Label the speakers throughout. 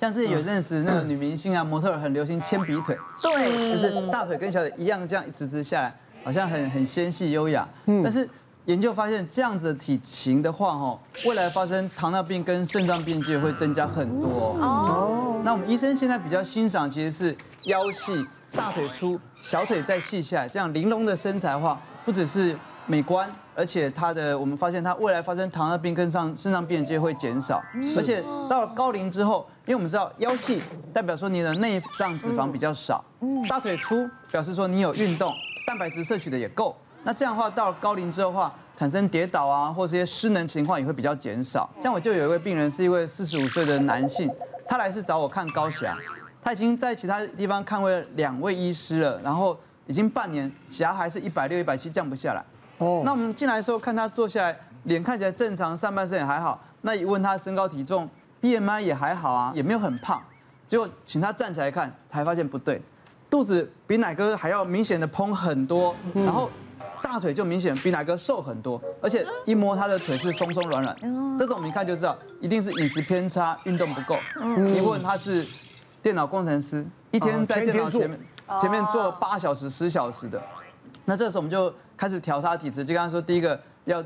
Speaker 1: 像是有认识那个女明星啊、模特儿很流行铅笔腿，
Speaker 2: 对，
Speaker 1: 就是大腿跟小腿一样这样一直直下来，好像很很纤细优雅。但是研究发现，这样子的体型的话，哈，未来发生糖尿病跟肾脏病机会增加很多。哦。那我们医生现在比较欣赏其实是腰细、大腿粗、小腿再细下来，这样玲珑的身材的话，不只是美观。而且它的，我们发现它未来发生糖尿病跟上肾脏病的机会减少，而且到了高龄之后，因为我们知道腰细代表说你的内脏脂肪比较少，大腿粗表示说你有运动，蛋白质摄取的也够，那这样的话到了高龄之后的话，产生跌倒啊或者一些失能情况也会比较减少。像我就有一位病人是一位四十五岁的男性，他来是找我看高血压，他已经在其他地方看过两位医师了，然后已经半年血压还是一百六一百七降不下来。哦，那我们进来的时候看他坐下来，脸看起来正常，上半身也还好。那一问他身高体重，BMI 也还好啊，也没有很胖。结果请他站起来看，才发现不对，肚子比奶哥还要明显的膨很多，然后大腿就明显比奶哥瘦很多，而且一摸他的腿是松松软软。这种我们一看就知道，一定是饮食偏差，运动不够。一问他是电脑工程师，一天在电脑前面前面坐八小时、十小时的。那这时候我们就开始调他体质，就刚刚说第一个要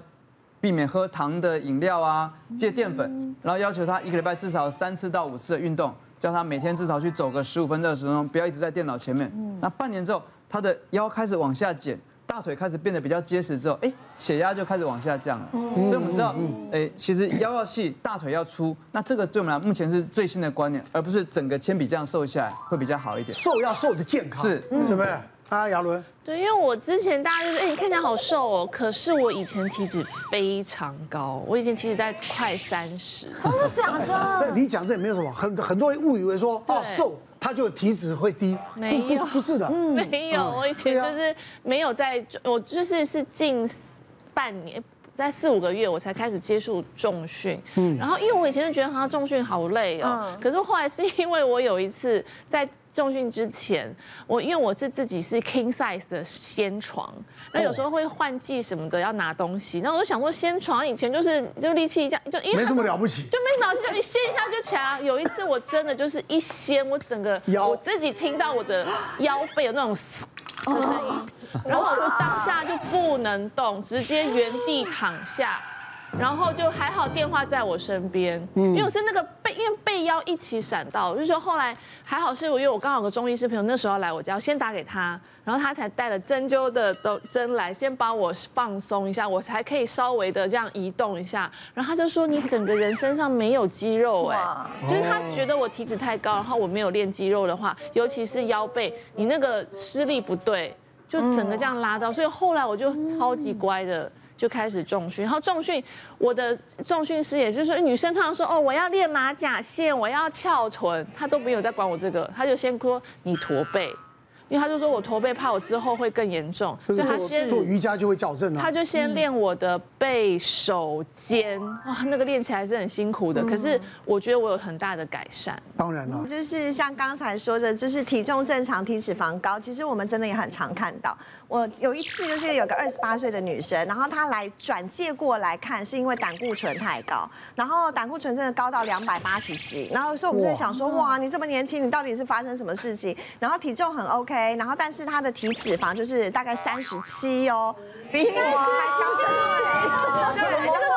Speaker 1: 避免喝糖的饮料啊，戒淀粉，然后要求他一个礼拜至少三次到五次的运动，叫他每天至少去走个十五分钟、二十分钟，不要一直在电脑前面。那半年之后，他的腰开始往下减，大腿开始变得比较结实之后，哎，血压就开始往下降了。所以我们知道，哎，其实腰要细，大腿要粗，那这个对我们来目前是最新的观念，而不是整个铅笔这样瘦下来会比较好一点。
Speaker 3: 瘦要瘦的健康，
Speaker 1: 是，
Speaker 3: 是不是？啊，亚伦。
Speaker 2: 对，因为我之前大家就是，哎，你看起来好瘦哦，可是我以前体脂非常高，我以前体脂在快三十。
Speaker 4: 真的假的？
Speaker 3: 你讲这也没有什么，很很多人误以为说，哦，瘦他就体脂会低，
Speaker 2: 没有，
Speaker 3: 不是的，
Speaker 2: 没有，我以前就是没有在，我就是是近半年，在四五个月我才开始接触重训，嗯，然后因为我以前就觉得好像重训好累哦，可是后来是因为我有一次在。重训之前，我因为我是自己是 king size 的掀床，那有时候会换季什么的要拿东西，那我就想说掀床以前就是就力气一下就因为
Speaker 3: 没什么了不起，
Speaker 2: 就没什么了不起，就一掀一下就起来。有一次我真的就是一掀，我整个腰我自己听到我的腰背有那种嘶的声音，然后我就当下就不能动，直接原地躺下。然后就还好，电话在我身边，因为我是那个背，因为背腰一起闪到，就是说后来还好是我，因为我刚好有个中医师朋友，那时候来我家，先打给他，然后他才带了针灸的针来，先帮我放松一下，我才可以稍微的这样移动一下，然后他就说你整个人身上没有肌肉哎，就是他觉得我体脂太高，然后我没有练肌肉的话，尤其是腰背，你那个施力不对，就整个这样拉到，所以后来我就超级乖的。就开始重训，然后重训，我的重训师也就是说，女生通常说哦，我要练马甲线，我要翘臀，她都没有在管我这个，她就先说你驼背。因为他就说我驼背，怕我之后会更严重，
Speaker 3: 所以他先做瑜伽就会矫正了。
Speaker 2: 他就先练我的背、手、肩，哇，那个练起来是很辛苦的。可是我觉得我有很大的改善。
Speaker 3: 当然了，
Speaker 4: 就是像刚才说的，就是体重正常，体脂肪高。其实我们真的也很常看到。我有一次就是有个二十八岁的女生，然后她来转介过来看，是因为胆固醇太高，然后胆固醇真的高到两百八十几，然后所以我们就想说，哇，你这么年轻，你到底是发生什么事情？然后体重很 OK。然后，但是他的体脂肪就是大概三十七哦，比应该是还娇生了。对，这个女生大概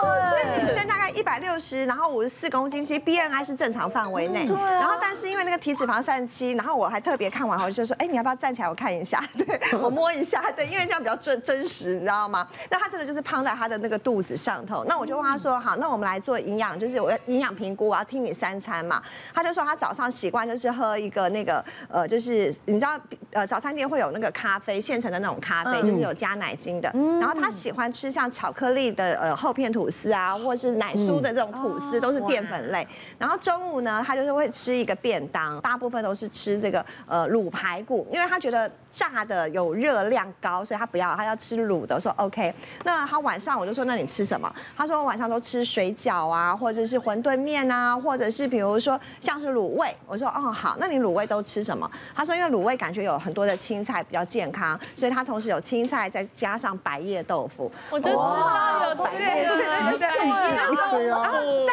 Speaker 4: 一百六十，然后五十四公斤，其实 BMI 是正常范围内。对。然后，但是因为那个体脂肪三十七，然后我还特别看完后就说，哎，你要不要站起来我看一下？对，我摸一下，对，因为这样比较真真实，你知道吗？那他真的就是胖在他的那个肚子上头。那我就问他说，好，那我们来做营养，就是我要营养评估，我要听你三餐嘛。他就说他早上习惯就是喝一个那个呃，就是你知道。呃，早餐店会有那个咖啡，现成的那种咖啡，就是有加奶精的。然后他喜欢吃像巧克力的呃厚片吐司啊，或是奶酥的这种吐司，都是淀粉类。然后中午呢，他就是会吃一个便当，大部分都是吃这个呃卤排骨，因为他觉得炸的有热量高，所以他不要，他要吃卤的。我说 OK，那他晚上我就说，那你吃什么？他说我晚上都吃水饺啊，或者是馄饨面啊，或者是比如说像是卤味。我说哦好，那你卤味都吃什么？他说因为卤味感觉有很多的青菜比较健康，所以他同时有青菜再加上白叶豆腐。
Speaker 2: 我就知道有
Speaker 4: 百叶豆腐，
Speaker 3: 对呀。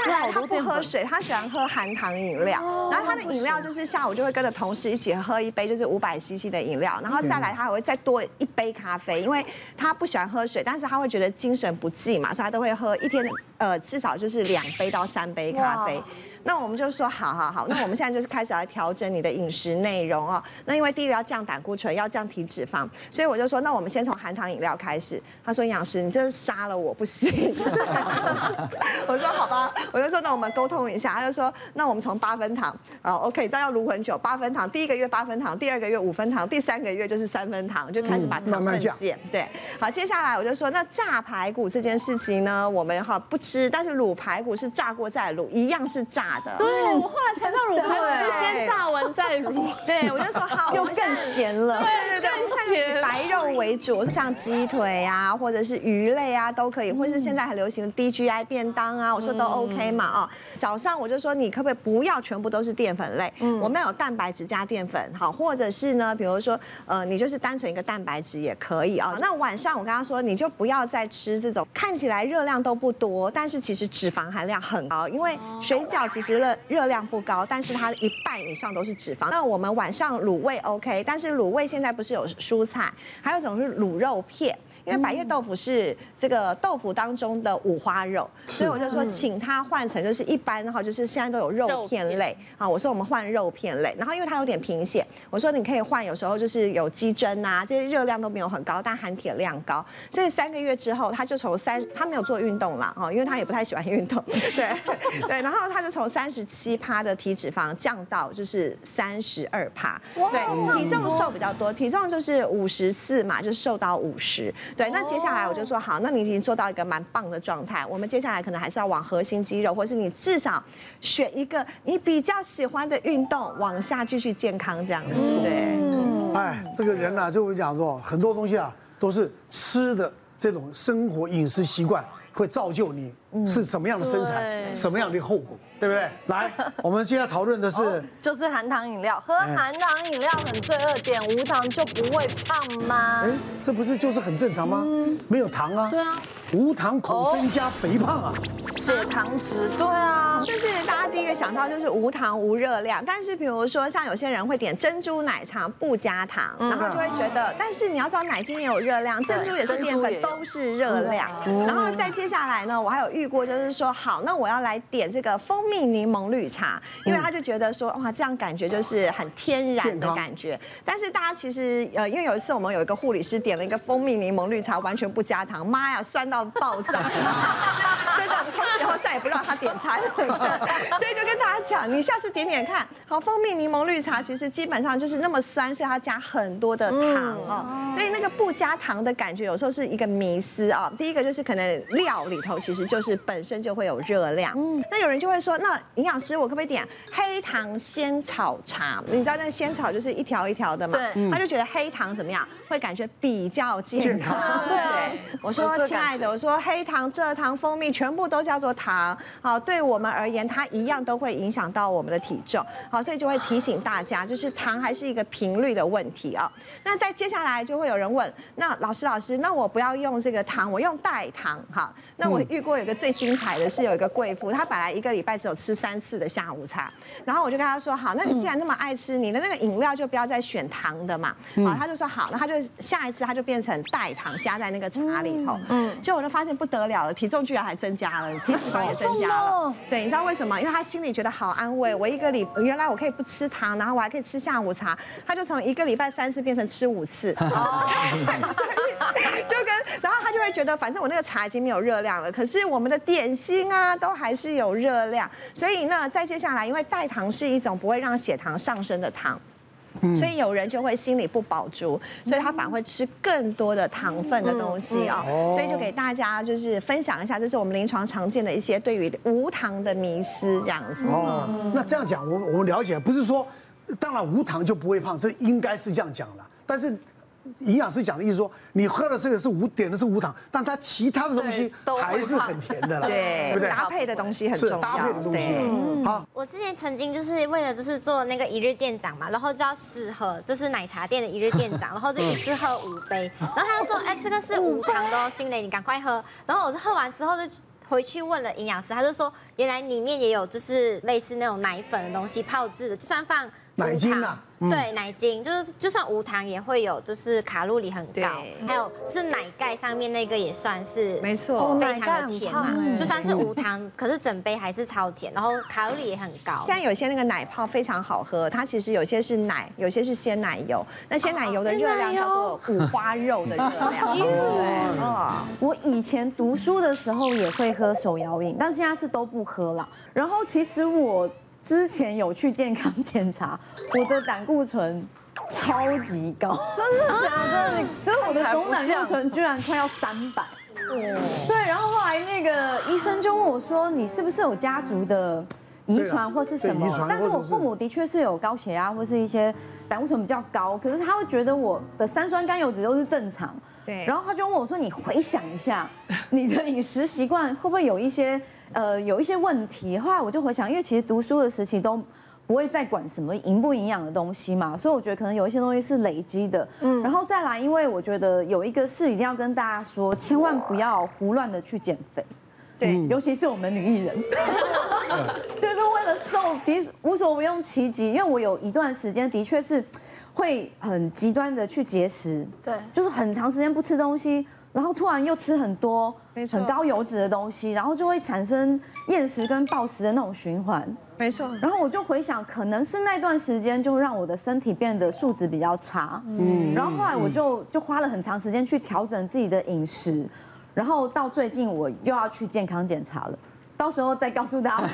Speaker 4: 再来他不喝水，他喜欢喝含糖饮料，然后他的饮料就是下午就会跟着同事一起喝一杯就是五百 CC 的饮料，然后再来他还会再多一杯咖啡，因为他不喜欢喝水，但是他会觉得精神不济嘛，所以他都会喝一天呃至少就是两杯到三杯咖啡。那我们就说好好好，那我们现在就是开始来调整你的饮食内容哦。那因为第一个要降胆固醇，要降体脂肪，所以我就说，那我们先从含糖饮料开始。他说营养师，你真是杀了我不行。我说好吧，我就说那我们沟通一下。他就说，那我们从八分糖，哦，OK，这样要卤很久，八分糖，第一个月八分糖，第二个月五分糖，第三个月就是三分糖，就开始把糖分减。对，好，接下来我就说，那炸排骨这件事情呢，我们哈不吃，但是卤排骨是炸过再卤，一样是炸
Speaker 2: 的。对，我后来才知道卤排骨是先炸完再卤。
Speaker 4: 对，我就说好，
Speaker 5: 又更咸了。
Speaker 4: 更咸。白肉为主，像鸡腿啊，或者是鱼类啊，都可以，或是现在很流行的 DGI 便当啊，我说都 OK 嘛啊。早上我就说你可不可以不要全部都是淀粉类？嗯，我们有蛋白质加淀粉，好，或者是呢，比如说呃，你就是单纯一个蛋白质也可以啊。那晚上我跟他说，你就不要再吃这种看起来热量都不多，但是其实脂肪含量很高，因为水饺其实。热热量不高，但是它一半以上都是脂肪。那我们晚上卤味 OK，但是卤味现在不是有蔬菜，还有一种是卤肉片。因为百叶豆腐是这个豆腐当中的五花肉，所以我就说请他换成就是一般哈，就是现在都有肉片类啊。我说我们换肉片类，然后因为它有点贫血，我说你可以换，有时候就是有鸡胗啊，这些热量都没有很高，但含铁量高。所以三个月之后，他就从三，他没有做运动啦，哈，因为他也不太喜欢运动，对对，然后他就从三十七趴的体脂肪降到就是三十二趴，对，体重瘦比较多，体重就是五十四嘛，就瘦到五十。对，那接下来我就说好，那你已经做到一个蛮棒的状态。我们接下来可能还是要往核心肌肉，或是你至少选一个你比较喜欢的运动，往下继续健康这样子。对，
Speaker 3: 哎，这个人呐、啊，就会讲说很多东西啊，都是吃的这种生活饮食习惯会造就你是什么样的身材，什么样的后果。对不对？来，我们现在讨论的是，哦、
Speaker 5: 就是含糖饮料，喝含糖饮料很罪恶，点无糖就不会胖吗？
Speaker 3: 哎，这不是就是很正常吗？嗯、没有糖啊。
Speaker 5: 对啊。
Speaker 3: 无糖恐增加肥胖啊，
Speaker 5: 血糖值，对啊，
Speaker 4: 就是大家第一个想到就是无糖无热量，但是比如说像有些人会点珍珠奶茶不加糖，然后就会觉得，但是你要知道奶精也有热量，珍珠也是淀粉，都是热量。然后再接下来呢，我还有遇过就是说，好，那我要来点这个蜂蜜柠檬绿茶，因为他就觉得说，哇，这样感觉就是很天然的感觉。但是大家其实呃，因为有一次我们有一个护理师点了一个蜂蜜柠檬绿茶，完全不加糖，妈呀，酸到。爆炸！所以我们从此以后再也不让他点餐了。所以就跟大家讲，你下次点点看。好，蜂蜜柠檬绿茶其实基本上就是那么酸，所以它加很多的糖哦。所以那个不加糖的感觉有时候是一个迷思啊。第一个就是可能料里头其实就是本身就会有热量。嗯。那有人就会说，那营养师我可不可以点黑糖仙草茶？你知道那个仙草就是一条一条的嘛？对。他就觉得黑糖怎么样？会感觉比较健康。对。我说亲爱的。我说黑糖、蔗糖、蜂蜜全部都叫做糖，好，对我们而言，它一样都会影响到我们的体重，好，所以就会提醒大家，就是糖还是一个频率的问题啊。那在接下来就会有人问，那老师老师，那我不要用这个糖，我用代糖，哈。那我遇过有一个最精彩的是有一个贵妇，她本来一个礼拜只有吃三次的下午茶，然后我就跟她说，好，那你既然那么爱吃，你的那个饮料就不要再选糖的嘛，好，她就说好，那她就下一次她就变成代糖加在那个茶里头，嗯，就。我就发现不得了了，体重居然还增加了，体脂肪也增加了。对，你知道为什么？因为他心里觉得好安慰，我一个礼原来我可以不吃糖，然后我还可以吃下午茶，他就从一个礼拜三次变成吃五次。哦，就跟然后他就会觉得，反正我那个茶已经没有热量了，可是我们的点心啊都还是有热量，所以呢，再接下来，因为代糖是一种不会让血糖上升的糖。所以有人就会心里不饱足，所以他反而会吃更多的糖分的东西啊。所以就给大家就是分享一下，这是我们临床常见的一些对于无糖的迷思这样子。哦，
Speaker 3: 那这样讲，我我们了解，不是说当然无糖就不会胖，这应该是这样讲了。但是营养师讲的意思说，你喝的这个是无点的是无糖，但它其他的东西还是很甜的啦，
Speaker 4: 对
Speaker 3: 不对？
Speaker 4: 搭配的东西很重要，
Speaker 3: 搭配的东西。
Speaker 4: 嗯，
Speaker 3: 好，
Speaker 6: 我之前曾经就是为了就是做那个一日店长嘛，然后就要试喝，就是奶茶店的一日店长，然后就一次喝五杯，然后他就说，哎，这个是无糖的哦，心蕾你赶快喝。然后我喝完之后就回去问了营养师，他就说，原来里面也有就是类似那种奶粉的东西泡制的，就算放
Speaker 3: 奶精啊。
Speaker 6: 对，奶精就是就算无糖也会有，就是卡路里很高，还有是奶盖上面那个也算是
Speaker 4: 没错，
Speaker 6: 非常的甜嘛，就算是无糖，可是整杯还是超甜，然后卡路里也很高。
Speaker 4: 像有些那个奶泡非常好喝，它其实有些是奶，有些是鲜奶油，那鲜奶油的热量叫做五花肉的热量。对，
Speaker 7: 哦，我以前读书的时候也会喝手摇饮，但是现在是都不喝了。然后其实我。之前有去健康检查，我的胆固醇超级高，
Speaker 5: 真的假的？
Speaker 7: 就是我的总胆固醇居然快要三百。对，然后后来那个医生就问我说：“你是不是有家族的遗传或是什么？”但是我父母的确是有高血压或是一些胆固醇比较高，可是他会觉得我的三酸甘油脂都是正常。对。然后他就问我说：“你回想一下，你的饮食习惯会不会有一些？”呃，有一些问题，后来我就回想，因为其实读书的时期都不会再管什么营不营养的东西嘛，所以我觉得可能有一些东西是累积的。嗯，然后再来，因为我觉得有一个事一定要跟大家说，千万不要胡乱的去减肥，对，尤其是我们女艺人，就是为了瘦，其实无所不用其极。因为我有一段时间的确是会很极端的去节食，对，就是很长时间不吃东西。然后突然又吃很多很高油脂的东西，然后就会产生厌食跟暴食的那种循环。
Speaker 4: 没错。
Speaker 7: 然后我就回想，可能是那段时间就让我的身体变得素质比较差。嗯。然后后来我就就花了很长时间去调整自己的饮食，然后到最近我又要去健康检查了，到时候再告诉大家。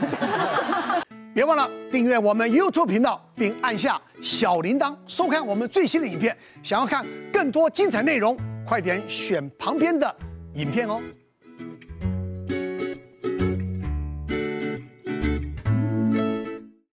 Speaker 3: 别忘了订阅我们 YouTube 频道，并按下小铃铛，收看我们最新的影片。想要看更多精彩内容，快点选旁边的影片哦。